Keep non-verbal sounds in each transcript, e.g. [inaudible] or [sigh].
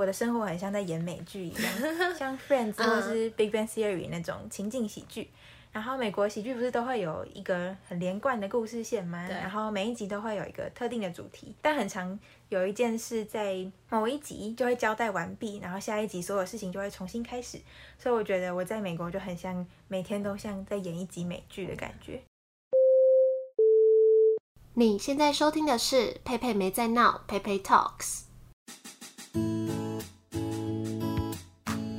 我的生活很像在演美剧一样，[laughs] 像 Friends 或是 Big Bang Theory 那种情景喜剧。然后美国喜剧不是都会有一个很连贯的故事线吗？对。然后每一集都会有一个特定的主题，但很常有一件事在某一集就会交代完毕，然后下一集所有事情就会重新开始。所以我觉得我在美国就很像每天都像在演一集美剧的感觉。你现在收听的是佩佩没在闹，佩佩 Talks。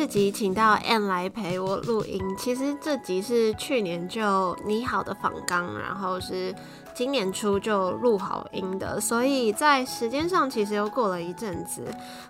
这集请到 Ann 来陪我录音，其实这集是去年就拟好的访纲，然后是。今年初就录好音的，所以在时间上其实又过了一阵子。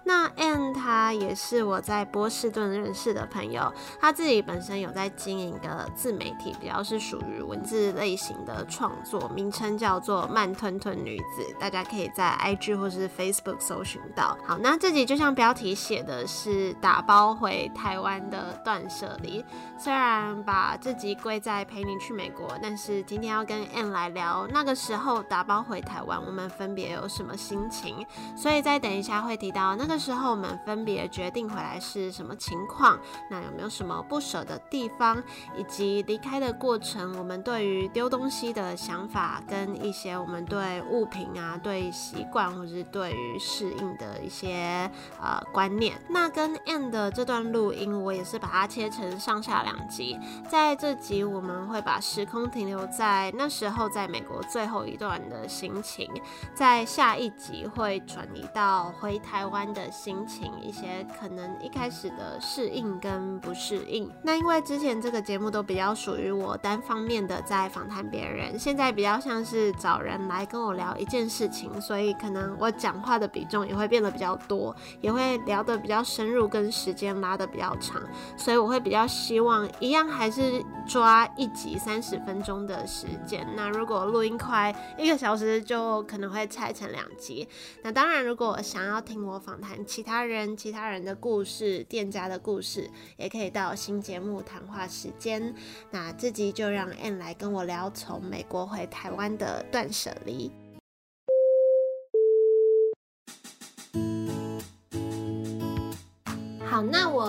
那 Anne 她也是我在波士顿认识的朋友，她自己本身有在经营一个自媒体，比较是属于文字类型的创作，名称叫做慢吞吞女子，大家可以在 IG 或是 Facebook 搜寻到。好，那这集就像标题写的是打包回台湾的断舍离，虽然把这集归在陪你去美国，但是今天要跟 Anne 来聊那。那个时候打包回台湾，我们分别有什么心情？所以再等一下会提到那个时候我们分别决定回来是什么情况，那有没有什么不舍的地方，以及离开的过程，我们对于丢东西的想法，跟一些我们对物品啊、对习惯或者是对于适应的一些呃观念。那跟 Ann 的这段录音，我也是把它切成上下两集，在这集我们会把时空停留在那时候在美国。最后一段的心情，在下一集会转移到回台湾的心情，一些可能一开始的适应跟不适应。那因为之前这个节目都比较属于我单方面的在访谈别人，现在比较像是找人来跟我聊一件事情，所以可能我讲话的比重也会变得比较多，也会聊得比较深入，跟时间拉得比较长。所以我会比较希望一样还是抓一集三十分钟的时间。那如果录音，快一个小时就可能会拆成两集。那当然，如果想要听我访谈其他人、其他人的故事、店家的故事，也可以到新节目谈话时间。那这集就让 Anne 来跟我聊从美国回台湾的断舍离。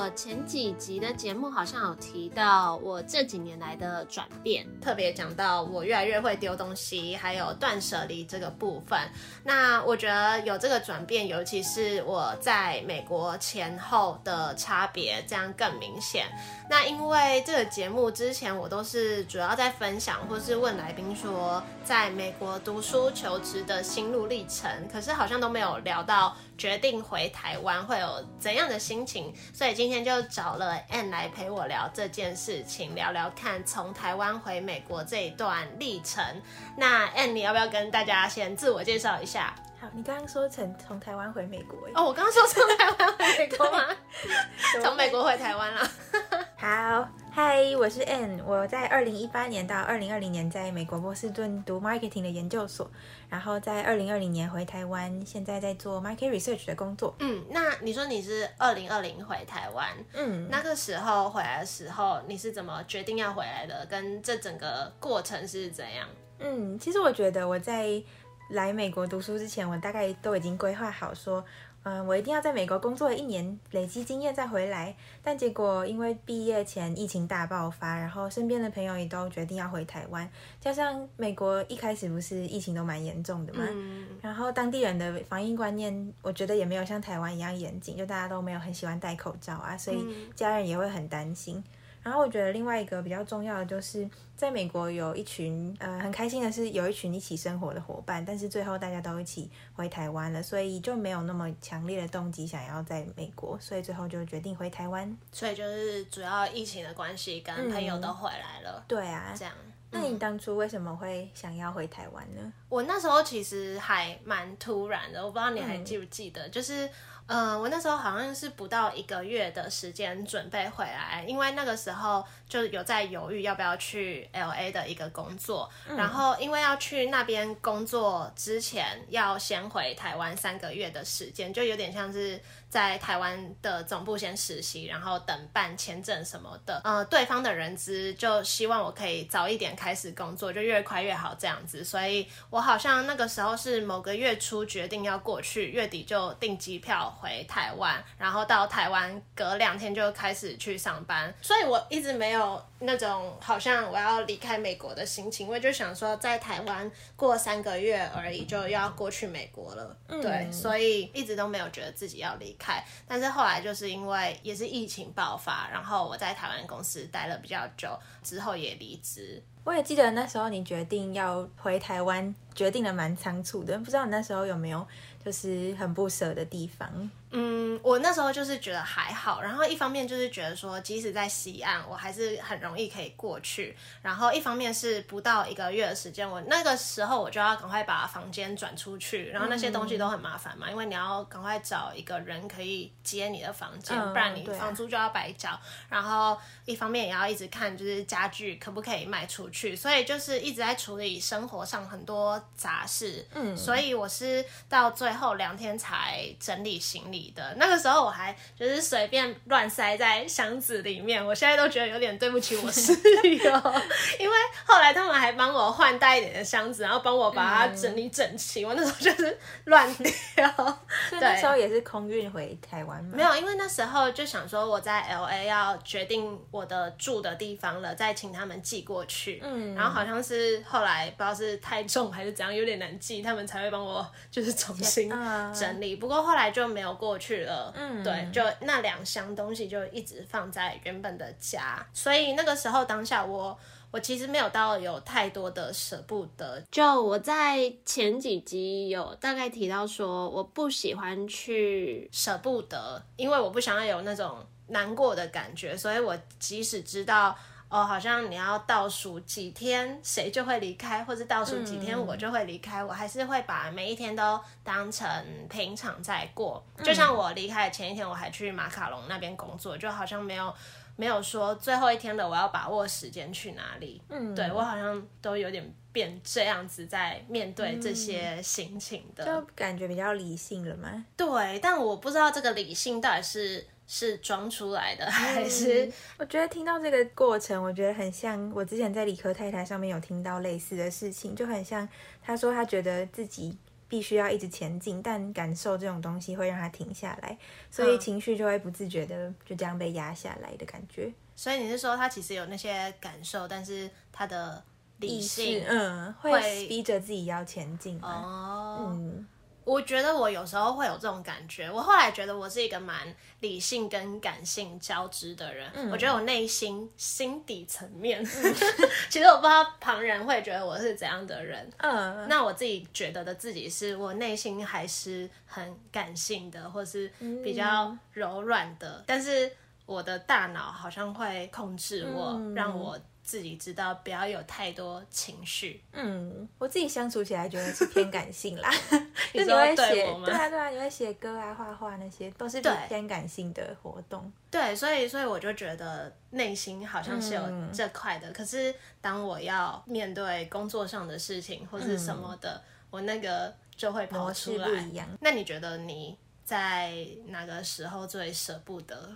我前几集的节目好像有提到我这几年来的转变，特别讲到我越来越会丢东西，还有断舍离这个部分。那我觉得有这个转变，尤其是我在美国前后的差别，这样更明显。那因为这个节目之前我都是主要在分享，或是问来宾说在美国读书求职的心路历程，可是好像都没有聊到决定回台湾会有怎样的心情。所以今天就找了 Anne 来陪我聊这件事情，聊聊看从台湾回美国这一段历程。那 Anne，你要不要跟大家先自我介绍一下？好，你刚刚说从从台湾回美国哦，我刚刚说从台湾回美国吗？从美国回台湾了。我是 Ann，我在二零一八年到二零二零年在美国波士顿读 marketing 的研究所，然后在二零二零年回台湾，现在在做 market research 的工作。嗯，那你说你是二零二零回台湾，嗯，那个时候回来的时候，你是怎么决定要回来的？跟这整个过程是怎样？嗯，其实我觉得我在来美国读书之前，我大概都已经规划好说。嗯，我一定要在美国工作一年，累积经验再回来。但结果因为毕业前疫情大爆发，然后身边的朋友也都决定要回台湾，加上美国一开始不是疫情都蛮严重的嘛，嗯、然后当地人的防疫观念，我觉得也没有像台湾一样严谨，就大家都没有很喜欢戴口罩啊，所以家人也会很担心。然后我觉得另外一个比较重要的就是，在美国有一群呃很开心的是有一群一起生活的伙伴，但是最后大家都一起回台湾了，所以就没有那么强烈的动机想要在美国，所以最后就决定回台湾。所以就是主要疫情的关系，跟朋友都回来了。嗯、对啊，这样。那你当初为什么会想要回台湾呢？我那时候其实还蛮突然的，我不知道你还记不记得，嗯、就是。嗯，我那时候好像是不到一个月的时间准备回来，因为那个时候就有在犹豫要不要去 LA 的一个工作，嗯、然后因为要去那边工作之前要先回台湾三个月的时间，就有点像是。在台湾的总部先实习，然后等办签证什么的。呃，对方的人资就希望我可以早一点开始工作，就越快越好这样子。所以我好像那个时候是某个月初决定要过去，月底就订机票回台湾，然后到台湾隔两天就开始去上班。所以我一直没有那种好像我要离开美国的心情，因为就想说在台湾过三个月而已就要过去美国了。嗯、对，所以一直都没有觉得自己要离开。但是后来就是因为也是疫情爆发，然后我在台湾公司待了比较久，之后也离职。我也记得那时候你决定要回台湾，决定的蛮仓促的，不知道你那时候有没有就是很不舍的地方？嗯，我那时候就是觉得还好，然后一方面就是觉得说，即使在西岸，我还是很容易可以过去。然后一方面是不到一个月的时间，我那个时候我就要赶快把房间转出去，然后那些东西都很麻烦嘛，嗯、因为你要赶快找一个人可以接你的房间，嗯、不然你房租就要白交。啊、然后一方面也要一直看，就是家具可不可以卖出去，所以就是一直在处理生活上很多杂事。嗯，所以我是到最后两天才整理行李的那个时候，我还就是随便乱塞在箱子里面。我现在都觉得有点对不起我室友，[laughs] 因为后来他们还帮我换大一点的箱子，然后帮我把它整理整齐。我那时候就是乱掉。对，那时候也是空运回台湾吗？没有，因为那时候就想说我在 LA 要决定我的住的地方了，再请他们寄过去。嗯，然后好像是后来不知道是太重还是怎样，有点难寄，他们才会帮我就是重新整理。不过后来就没有过。过去了，嗯，对，就那两箱东西就一直放在原本的家，所以那个时候当下我我其实没有到有太多的舍不得。就我在前几集有大概提到说，我不喜欢去舍不得，因为我不想要有那种难过的感觉，所以我即使知道。哦，好像你要倒数几天，谁就会离开，或者倒数几天我就会离开，嗯、我还是会把每一天都当成平常在过。嗯、就像我离开的前一天，我还去马卡龙那边工作，就好像没有没有说最后一天了，我要把握时间去哪里。嗯，对，我好像都有点变这样子在面对这些心情的，就感觉比较理性了吗？对，但我不知道这个理性到底是。是装出来的还是？嗯，[laughs] 我觉得听到这个过程，我觉得很像我之前在理科太太上面有听到类似的事情，就很像他说他觉得自己必须要一直前进，但感受这种东西会让他停下来，所以情绪就会不自觉的就这样被压下来的感觉。所以你是说他其实有那些感受，但是他的理性嗯会逼着自己要前进哦嗯。我觉得我有时候会有这种感觉。我后来觉得我是一个蛮理性跟感性交织的人。嗯、我觉得我内心心底层面，嗯、[laughs] 其实我不知道旁人会觉得我是怎样的人。嗯，那我自己觉得的自己是我内心还是很感性的，或是比较柔软的。嗯、但是我的大脑好像会控制我，嗯、让我。自己知道，不要有太多情绪。嗯，我自己相处起来觉得是偏感性啦。[laughs] 你会写，对啊对啊，你会写歌啊、画画那些，都是偏感性的活动。对，所以所以我就觉得内心好像是有这块的。嗯、可是当我要面对工作上的事情或是什么的，嗯、我那个就会跑出来。不一样。那你觉得你在哪个时候最舍不得？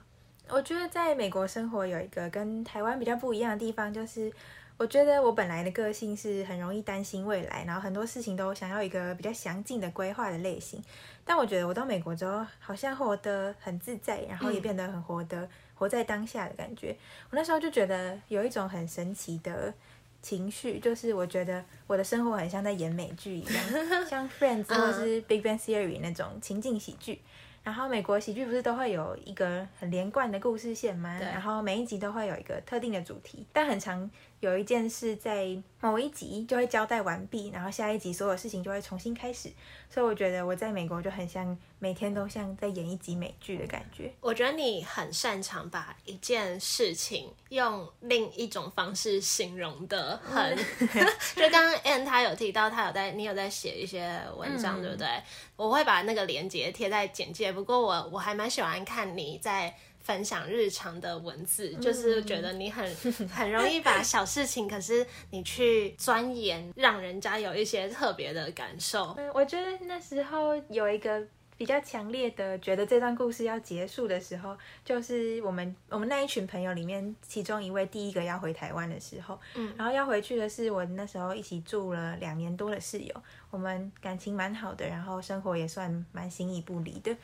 我觉得在美国生活有一个跟台湾比较不一样的地方，就是我觉得我本来的个性是很容易担心未来，然后很多事情都想要一个比较详尽的规划的类型。但我觉得我到美国之后，好像活得很自在，然后也变得很活得、嗯、活在当下的感觉。我那时候就觉得有一种很神奇的情绪，就是我觉得我的生活很像在演美剧一样，[laughs] 像 Friends 或是 Big Bang Theory 那种情境喜剧。然后美国喜剧不是都会有一个很连贯的故事线吗？然后每一集都会有一个特定的主题，但很常有一件事在某一集就会交代完毕，然后下一集所有事情就会重新开始。所以我觉得我在美国就很像每天都像在演一集美剧的感觉。我觉得你很擅长把一件事情用另一种方式形容的很，[laughs] 就刚刚 Anne 他有提到他有在你有在写一些文章，嗯、对不对？我会把那个链接贴在简介。不过我我还蛮喜欢看你在。分享日常的文字，就是觉得你很 [laughs] 很容易把小事情，可是你去钻研，让人家有一些特别的感受。嗯，我觉得那时候有一个比较强烈的，觉得这段故事要结束的时候，就是我们我们那一群朋友里面，其中一位第一个要回台湾的时候，嗯，然后要回去的是我那时候一起住了两年多的室友，我们感情蛮好的，然后生活也算蛮形影不离的。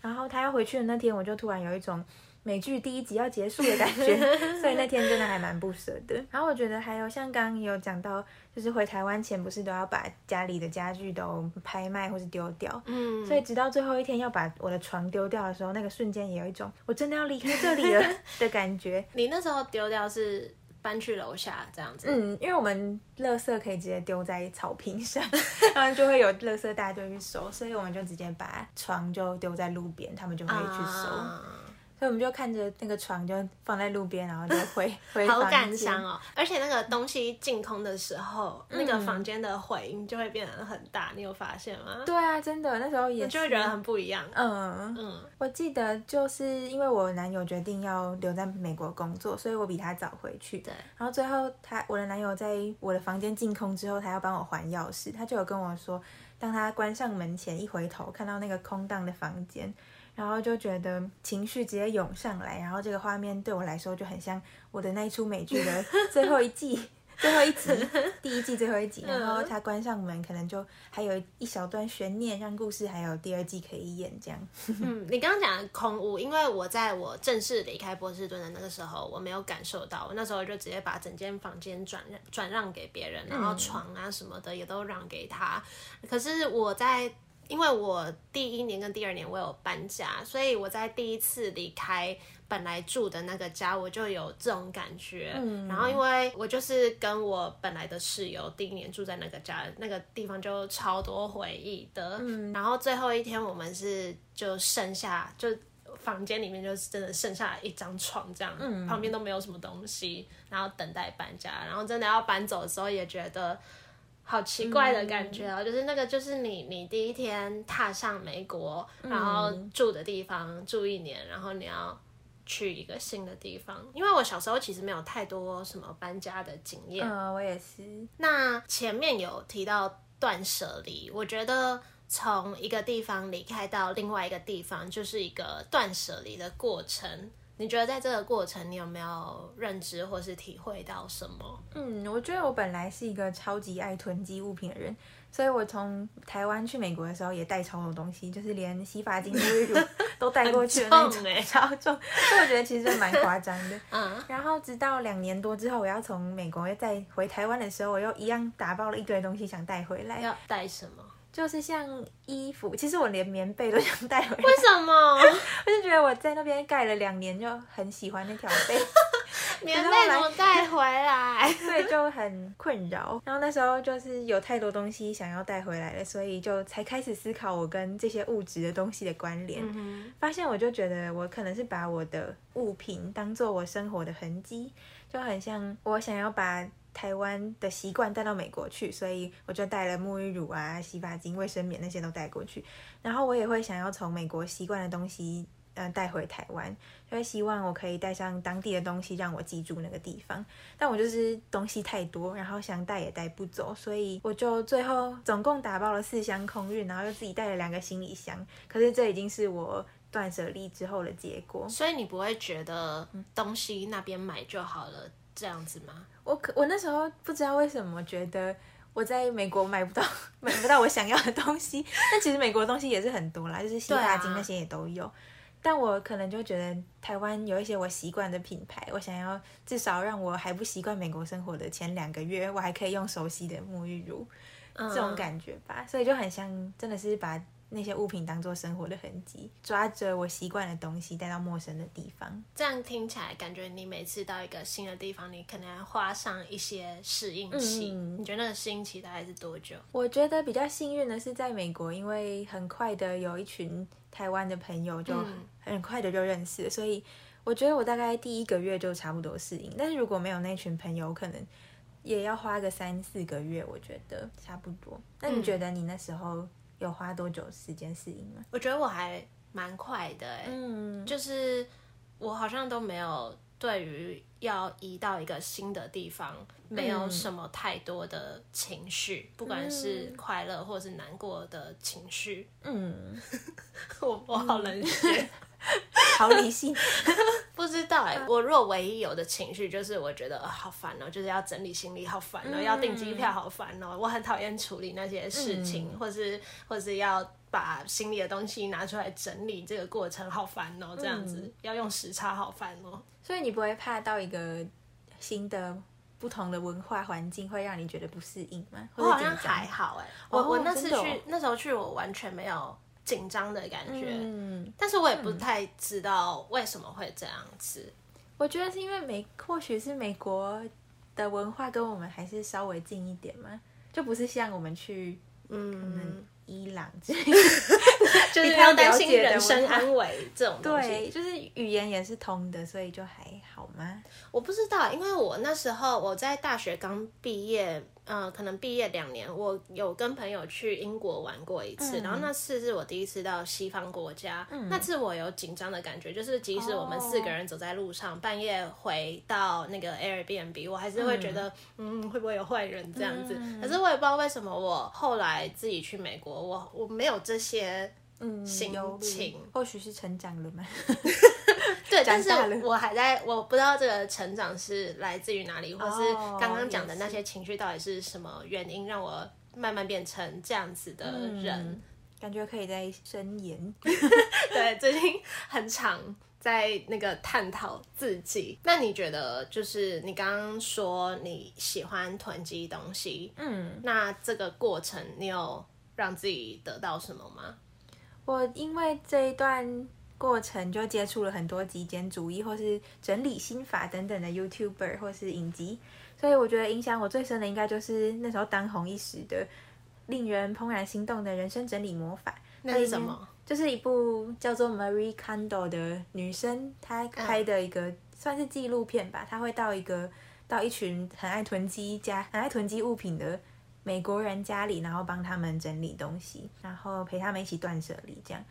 然后他要回去的那天，我就突然有一种。美剧第一集要结束的感觉，[laughs] 所以那天真的还蛮不舍的。然后我觉得还有像刚刚有讲到，就是回台湾前不是都要把家里的家具都拍卖或是丢掉，嗯，所以直到最后一天要把我的床丢掉的时候，那个瞬间也有一种我真的要离开这里了的感觉。[laughs] 你那时候丢掉是搬去楼下这样子？嗯，因为我们垃圾可以直接丢在草坪上，然后就会有垃圾大队去收，所以我们就直接把床就丢在路边，他们就会去收。啊所以我们就看着那个床就放在路边，然后就回 [laughs] 回。好感伤哦！而且那个东西净空的时候，嗯、那个房间的回音就会变得很大，你有发现吗？对啊，真的，那时候也就会觉得很不一样。嗯嗯，我记得就是因为我男友决定要留在美国工作，所以我比他早回去。对。然后最后他我的男友在我的房间净空之后，他要帮我还钥匙，他就有跟我说，当他关上门前一回头，看到那个空荡的房间。然后就觉得情绪直接涌上来，然后这个画面对我来说就很像我的那一出美剧的 [laughs] 最后一季最后一集，第一季最后一集。然后他关上门，可能就还有一小段悬念，让故事还有第二季可以演这样。[laughs] 嗯，你刚刚讲的空屋，因为我在我正式离开波士顿的那个时候，我没有感受到，我那时候就直接把整间房间转让转让给别人，然后床啊什么的也都让给他。可是我在。因为我第一年跟第二年我有搬家，所以我在第一次离开本来住的那个家，我就有这种感觉。嗯，然后因为我就是跟我本来的室友第一年住在那个家，那个地方就超多回忆的。嗯，然后最后一天我们是就剩下就房间里面就是真的剩下一张床这样，嗯，旁边都没有什么东西，然后等待搬家，然后真的要搬走的时候也觉得。好奇怪的感觉哦、就是那个，就是你，你第一天踏上美国，嗯、然后住的地方住一年，然后你要去一个新的地方。因为我小时候其实没有太多什么搬家的经验，嗯，我也是。那前面有提到断舍离，我觉得从一个地方离开到另外一个地方，就是一个断舍离的过程。你觉得在这个过程，你有没有认知或是体会到什么？嗯，我觉得我本来是一个超级爱囤积物品的人，所以我从台湾去美国的时候也带超多东西，就是连洗发精、沐浴乳都带过去的那种，欸、[laughs] 超重。所以我觉得其实蛮夸张的。[laughs] 嗯。然后直到两年多之后，我要从美国再回台湾的时候，我又一样打包了一堆东西想带回来。要带什么？就是像衣服，其实我连棉被都想带回来。为什么？[laughs] 我就觉得我在那边盖了两年，就很喜欢那条被。[laughs] 棉被怎么带回来？[laughs] 所以就很困扰。然后那时候就是有太多东西想要带回来了，所以就才开始思考我跟这些物质的东西的关联。嗯、发现我就觉得我可能是把我的物品当做我生活的痕迹，就很像我想要把。台湾的习惯带到美国去，所以我就带了沐浴乳啊、洗发精、卫生棉那些都带过去。然后我也会想要从美国习惯的东西，嗯，带回台湾，就会希望我可以带上当地的东西，让我记住那个地方。但我就是东西太多，然后想带也带不走，所以我就最后总共打包了四箱空运，然后又自己带了两个行李箱。可是这已经是我断舍离之后的结果。所以你不会觉得东西那边买就好了？这样子吗？我可我那时候不知道为什么觉得我在美国买不到 [laughs] 买不到我想要的东西，但其实美国的东西也是很多啦，就是洗发精那些也都有。啊、但我可能就觉得台湾有一些我习惯的品牌，我想要至少让我还不习惯美国生活的前两个月，我还可以用熟悉的沐浴乳，嗯、这种感觉吧。所以就很像真的是把那些物品当做生活的痕迹，抓着我习惯的东西带到陌生的地方。这样听起来，感觉你每次到一个新的地方，你可能要花上一些适应期。嗯、你觉得那个适应期大概是多久？我觉得比较幸运的是在美国，因为很快的有一群台湾的朋友，就很快的就认识了，嗯、所以我觉得我大概第一个月就差不多适应。但是如果没有那群朋友，可能也要花个三四个月，我觉得差不多。那你觉得你那时候有花多久时间适应吗？我觉得我还蛮快的，欸，嗯，就是我好像都没有对于要移到一个新的地方，没有什么太多的情绪，嗯、不管是快乐或是难过的情绪。嗯，[laughs] 我我好冷血。[laughs] 好理性，[laughs] 不知道哎、欸。我若唯一有的情绪就是，我觉得、呃、好烦哦、喔，就是要整理行李，好烦哦、喔，嗯、要订机票，好烦哦、喔。我很讨厌处理那些事情，嗯、或是或是要把行李的东西拿出来整理，这个过程好烦哦、喔。这样子、嗯、要用时差，好烦哦、喔。所以你不会怕到一个新的不同的文化环境会让你觉得不适应吗？我好像还好哎、欸，我我那次去、哦、那时候去，我完全没有。紧张的感觉，嗯，但是我也不太知道为什么会这样子。嗯、我觉得是因为美，或许是美国的文化跟我们还是稍微近一点嘛，就不是像我们去，嗯，伊朗 [laughs] 就是要担心人身安危这种东西。对，就是语言也是通的，所以就还好吗？我不知道，因为我那时候我在大学刚毕业。嗯、呃，可能毕业两年，我有跟朋友去英国玩过一次，嗯、然后那次是我第一次到西方国家，嗯、那次我有紧张的感觉，就是即使我们四个人走在路上，哦、半夜回到那个 Airbnb，我还是会觉得，嗯，嗯，会不会有坏人这样子？嗯、可是我也不知道为什么，我后来自己去美国，我我没有这些嗯心情，嗯、或许是成长了吗？[laughs] [laughs] 对，但是我还在，我不知道这个成长是来自于哪里，或是刚刚讲的那些情绪到底是什么原因让我慢慢变成这样子的人，嗯、感觉可以再深研。[laughs] 对，最近很常在那个探讨自己。那你觉得，就是你刚刚说你喜欢囤积东西，嗯，那这个过程你有让自己得到什么吗？我因为这一段。过程就接触了很多极简主义或是整理心法等等的 YouTuber 或是影集，所以我觉得影响我最深的应该就是那时候当红一时的令人怦然心动的人生整理魔法。那是什么？就是一部叫做 Marie Kondo 的女生，她拍的一个算是纪录片吧。她会到一个到一群很爱囤积家、很爱囤积物品的美国人家里，然后帮他们整理东西，然后陪他们一起断舍离，这样。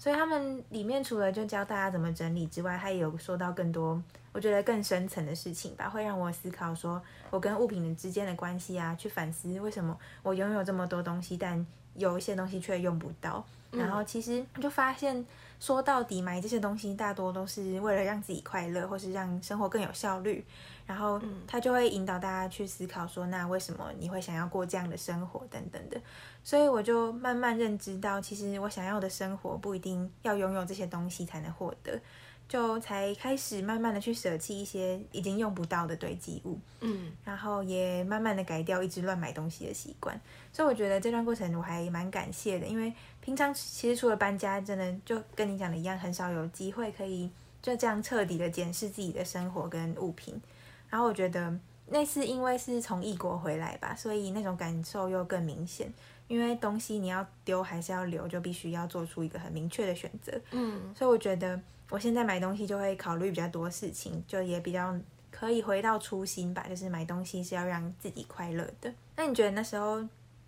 所以他们里面除了就教大家怎么整理之外，他也有说到更多，我觉得更深层的事情吧，会让我思考说我跟物品之间的关系啊，去反思为什么我拥有这么多东西，但有一些东西却用不到。然后其实就发现，说到底买这些东西大多都是为了让自己快乐，或是让生活更有效率。然后他就会引导大家去思考说，那为什么你会想要过这样的生活等等的。所以我就慢慢认知到，其实我想要的生活不一定要拥有这些东西才能获得，就才开始慢慢的去舍弃一些已经用不到的堆积物，嗯，然后也慢慢的改掉一直乱买东西的习惯。所以我觉得这段过程我还蛮感谢的，因为平常其实除了搬家，真的就跟你讲的一样，很少有机会可以就这样彻底的检视自己的生活跟物品。然后我觉得那次因为是从异国回来吧，所以那种感受又更明显。因为东西你要丢还是要留，就必须要做出一个很明确的选择。嗯，所以我觉得我现在买东西就会考虑比较多事情，就也比较可以回到初心吧，就是买东西是要让自己快乐的。那你觉得那时候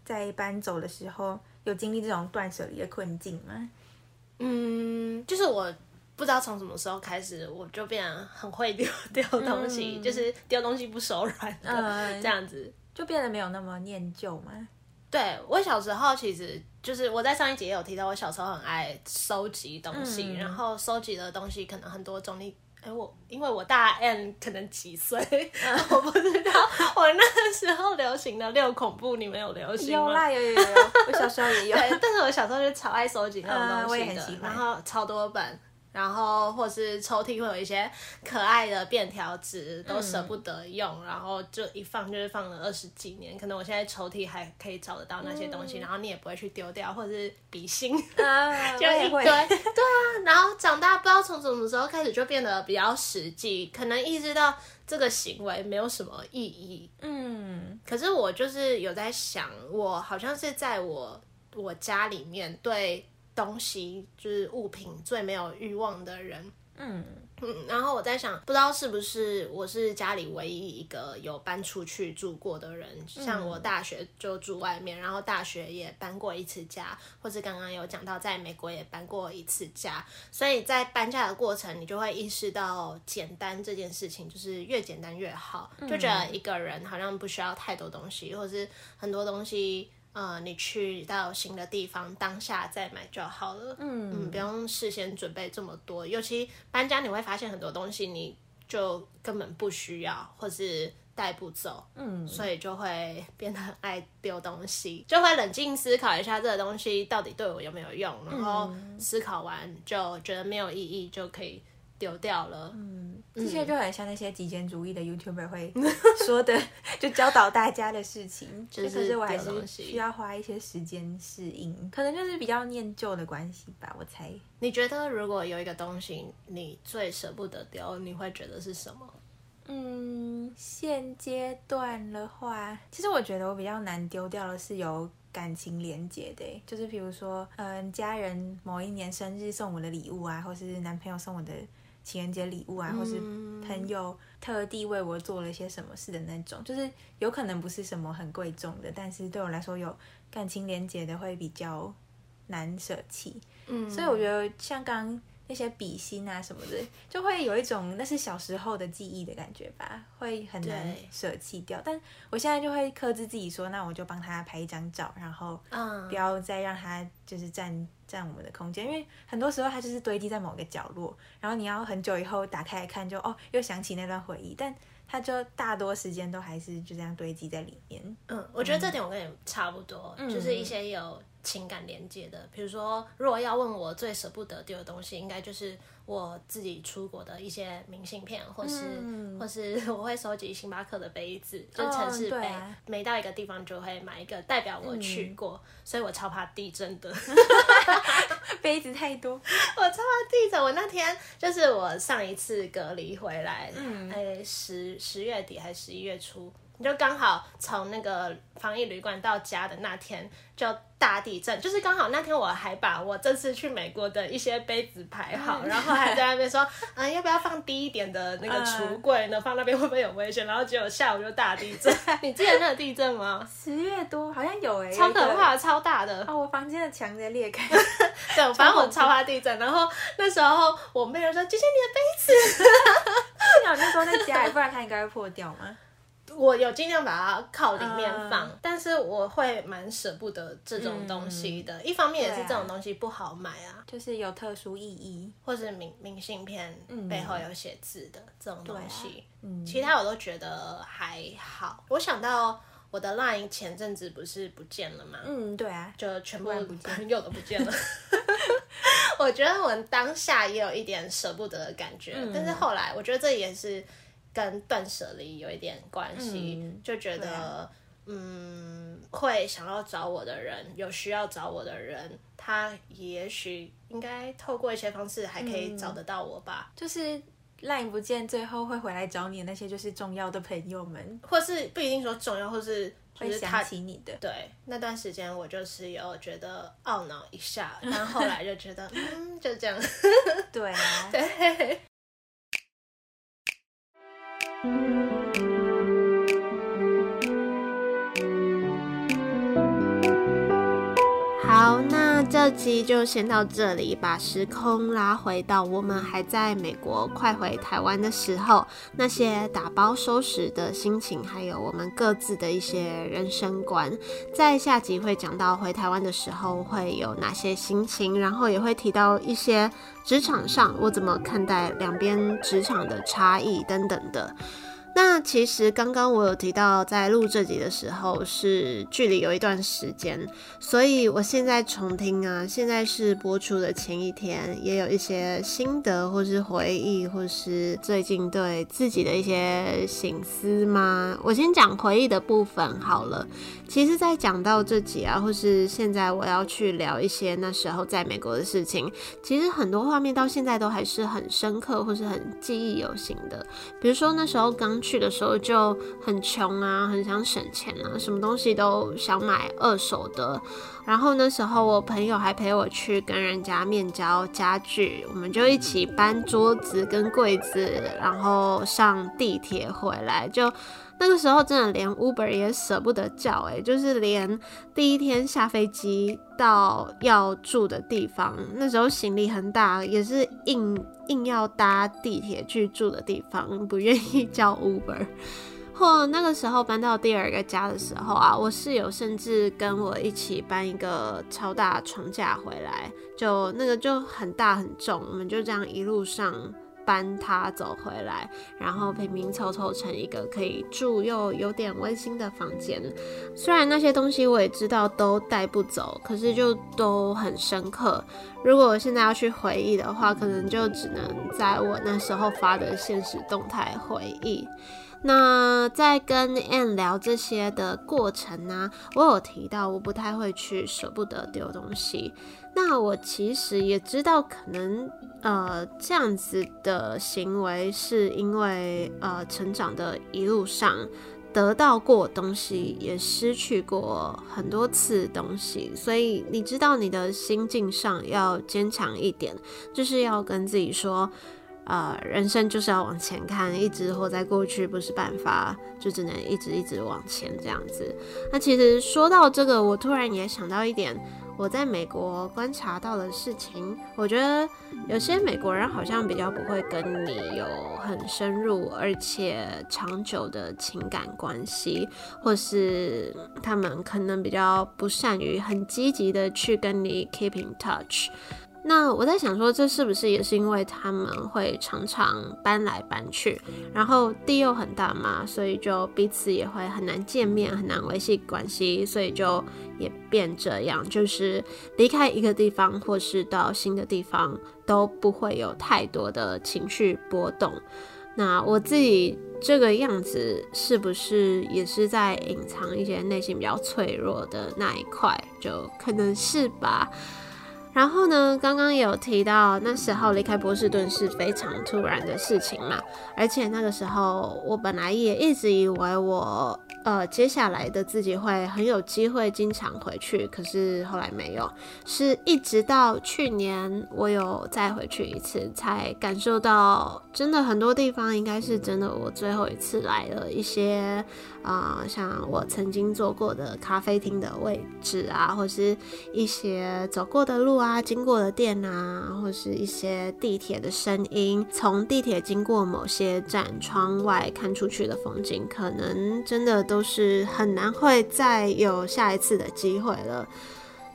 在搬走的时候有经历这种断舍离的困境吗？嗯，就是我不知道从什么时候开始，我就变得很会丢丢东西，嗯、就是丢东西不手软的、嗯、这样子，就变得没有那么念旧嘛。对，我小时候其实就是我在上一集也有提到，我小时候很爱收集东西，嗯、然后收集的东西可能很多种。你哎，我因为我大 N 可能几岁，嗯、[laughs] 我不知道。我那时候流行的六恐怖，你们有流行吗？有啦，有有有，我小时候也有。[laughs] 对，但是我小时候就超爱收集那种东西的，嗯、然后超多本。然后或是抽屉会有一些可爱的便条纸，都舍不得用，嗯、然后就一放就是放了二十几年。可能我现在抽屉还可以找得到那些东西，嗯、然后你也不会去丢掉，或者是笔芯，啊、就一堆。对啊，然后长大不知道从什么时候开始就变得比较实际，可能意识到这个行为没有什么意义。嗯，可是我就是有在想，我好像是在我我家里面对。东西就是物品最没有欲望的人，嗯。嗯，然后我在想，不知道是不是我是家里唯一一个有搬出去住过的人，像我大学就住外面，然后大学也搬过一次家，或是刚刚有讲到在美国也搬过一次家，所以在搬家的过程，你就会意识到简单这件事情，就是越简单越好，就觉得一个人好像不需要太多东西，或是很多东西。呃，你去到新的地方，当下再买就好了。嗯嗯，不用事先准备这么多。尤其搬家，你会发现很多东西你就根本不需要，或是带不走。嗯，所以就会变得很爱丢东西，就会冷静思考一下这个东西到底对我有没有用，然后思考完就觉得没有意义，就可以。丢掉了，嗯，这些就很像那些极简主义的 YouTuber 会 [laughs] 说的，就教导大家的事情，就是，可是我还是需要花一些时间适应，可能就是比较念旧的关系吧，我猜。你觉得如果有一个东西你最舍不得丢，你会觉得是什么？嗯，现阶段的话，其实我觉得我比较难丢掉的是有感情连结的，就是比如说，嗯，家人某一年生日送我的礼物啊，或是男朋友送我的。情人节礼物啊，或是朋友特地为我做了一些什么事的那种，就是有可能不是什么很贵重的，但是对我来说有感情连接的会比较难舍弃。嗯，所以我觉得像刚。那些笔芯啊什么的，就会有一种那是小时候的记忆的感觉吧，会很难舍弃掉。但我现在就会克制自己说，那我就帮他拍一张照，然后不要再让他就是占占我们的空间，因为很多时候他就是堆积在某个角落，然后你要很久以后打开来看就，就哦又想起那段回忆，但它就大多时间都还是就这样堆积在里面。嗯，我觉得这点我跟你差不多，嗯、就是一些有。情感连接的，比如说，如果要问我最舍不得丢的东西，应该就是我自己出国的一些明信片，或是、嗯、[laughs] 或是 [laughs] 我会收集星巴克的杯子，就城市杯，哦啊、每到一个地方就会买一个，代表我去过，嗯、所以我超怕地震的，[laughs] [laughs] 杯子太多，[laughs] 我超怕地震。我那天就是我上一次隔离回来，嗯，哎，十十月底还是十一月初。就刚好从那个防疫旅馆到家的那天就大地震，就是刚好那天我还把我这次去美国的一些杯子排好，然后还在那边说，嗯，要不要放低一点的那个橱柜呢？放那边会不会有危险？然后结果下午就大地震，你记得那个地震吗？[laughs] 十月多好像有诶，超可怕，超大的。哦，我房间的墙在裂开。[laughs] 对，反正我超怕地震。然后那时候我妹就说：“姐姐，你的杯子。[laughs] ”幸好那时候在家里，不然它应该会破掉吗？我有尽量把它靠里面放，嗯、但是我会蛮舍不得这种东西的。嗯、一方面也是这种东西不好买啊，啊就是有特殊意义，或是明明信片背后有写字的、嗯、这种东西。其他我都觉得还好。我想到我的 Line 前阵子不是不见了吗？嗯，对啊，就全部朋友都不见了。[laughs] 我觉得我当下也有一点舍不得的感觉，嗯、但是后来我觉得这也是。跟断舍离有一点关系，嗯、就觉得，啊、嗯，会想要找我的人，有需要找我的人，他也许应该透过一些方式还可以找得到我吧。嗯、就是 Line 不见，最后会回来找你的那些，就是重要的朋友们，或是不一定说重要，或是就是他会想起你的。对，那段时间我就是有觉得懊恼一下，但后来就觉得，嗯，就这样。[laughs] 对啊，对。好，这集就先到这里，把时空拉回到我们还在美国快回台湾的时候，那些打包收拾的心情，还有我们各自的一些人生观。在下集会讲到回台湾的时候会有哪些心情，然后也会提到一些职场上我怎么看待两边职场的差异等等的。那其实刚刚我有提到，在录这集的时候是距离有一段时间，所以我现在重听啊，现在是播出的前一天，也有一些心得或是回忆，或是最近对自己的一些省思吗？我先讲回忆的部分好了。其实，在讲到这集啊，或是现在我要去聊一些那时候在美国的事情，其实很多画面到现在都还是很深刻，或是很记忆犹新的。比如说那时候刚去的时候就很穷啊，很想省钱啊，什么东西都想买二手的。然后那时候我朋友还陪我去跟人家面交家具，我们就一起搬桌子跟柜子，然后上地铁回来就。那个时候真的连 Uber 也舍不得叫，诶，就是连第一天下飞机到要住的地方，那时候行李很大，也是硬硬要搭地铁去住的地方，不愿意叫 Uber。或那个时候搬到第二个家的时候啊，我室友甚至跟我一起搬一个超大床架回来，就那个就很大很重，我们就这样一路上。搬他走回来，然后拼拼凑凑成一个可以住又有点温馨的房间。虽然那些东西我也知道都带不走，可是就都很深刻。如果我现在要去回忆的话，可能就只能在我那时候发的现实动态回忆。那在跟 Ann 聊这些的过程呢，我有提到我不太会去舍不得丢东西。那我其实也知道，可能呃这样子的行为是因为呃成长的一路上得到过东西，也失去过很多次东西，所以你知道你的心境上要坚强一点，就是要跟自己说，呃人生就是要往前看，一直活在过去不是办法，就只能一直一直往前这样子。那其实说到这个，我突然也想到一点。我在美国观察到的事情，我觉得有些美国人好像比较不会跟你有很深入而且长久的情感关系，或是他们可能比较不善于很积极的去跟你 keep in touch。那我在想说，这是不是也是因为他们会常常搬来搬去，然后地又很大嘛，所以就彼此也会很难见面，很难维系关系，所以就也变这样，就是离开一个地方或是到新的地方都不会有太多的情绪波动。那我自己这个样子是不是也是在隐藏一些内心比较脆弱的那一块？就可能是吧。然后呢，刚刚有提到，那时候离开波士顿是非常突然的事情嘛，而且那个时候我本来也一直以为我。呃，接下来的自己会很有机会经常回去，可是后来没有，是一直到去年我有再回去一次，才感受到真的很多地方应该是真的我最后一次来了一些啊、像我曾经坐过的咖啡厅的位置啊，或是一些走过的路啊，经过的店啊，或是一些地铁的声音，从地铁经过某些站窗外看出去的风景，可能真的。都是很难会再有下一次的机会了，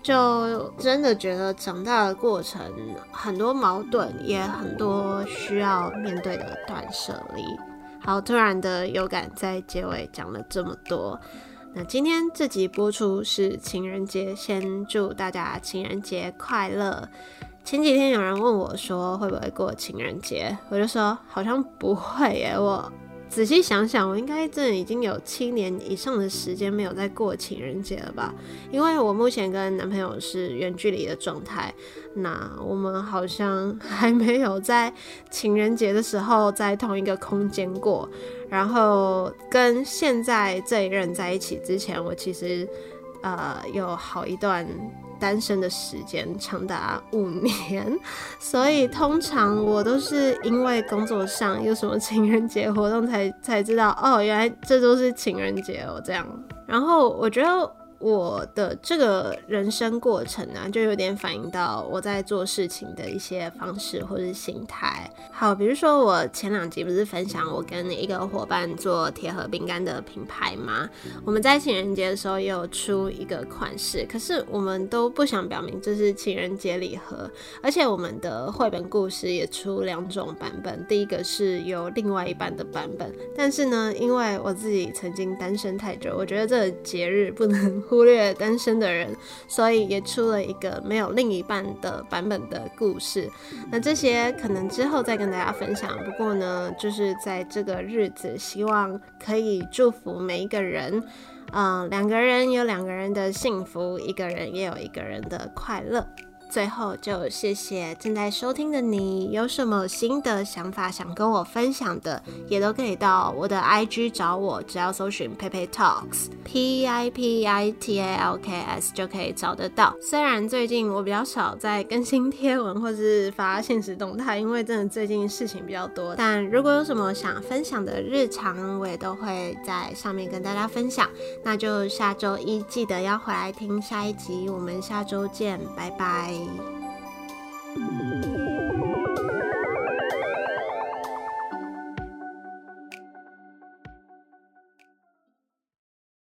就真的觉得长大的过程很多矛盾，也很多需要面对的断舍离。好，突然的有感，在结尾讲了这么多。那今天这集播出是情人节，先祝大家情人节快乐。前几天有人问我说会不会过情人节，我就说好像不会耶，我。仔细想想，我应该真的已经有七年以上的时间没有在过情人节了吧？因为我目前跟男朋友是远距离的状态，那我们好像还没有在情人节的时候在同一个空间过。然后跟现在这一任在一起之前，我其实呃有好一段。单身的时间长达五年，[laughs] 所以通常我都是因为工作上有什么情人节活动才才知道哦，原来这都是情人节哦这样。然后我觉得我的这个人生过程啊，就有点反映到我在做事情的一些方式或是心态。好，比如说我前两集不是分享我跟一个伙伴做铁盒饼干的品牌吗？我们在情人节的时候也有出一个款式，可是我们都不想表明这是情人节礼盒，而且我们的绘本故事也出两种版本，第一个是有另外一半的版本，但是呢，因为我自己曾经单身太久，我觉得这个节日不能。忽略单身的人，所以也出了一个没有另一半的版本的故事。那这些可能之后再跟大家分享。不过呢，就是在这个日子，希望可以祝福每一个人。嗯、两个人有两个人的幸福，一个人也有一个人的快乐。最后就谢谢正在收听的你，有什么新的想法想跟我分享的，也都可以到我的 IG 找我，只要搜寻 Pepe Talks P I P I T A L K S 就可以找得到。虽然最近我比较少在更新贴文或是发现实动态，因为真的最近事情比较多，但如果有什么想分享的日常，我也都会在上面跟大家分享。那就下周一记得要回来听下一集，我们下周见，拜拜。嗯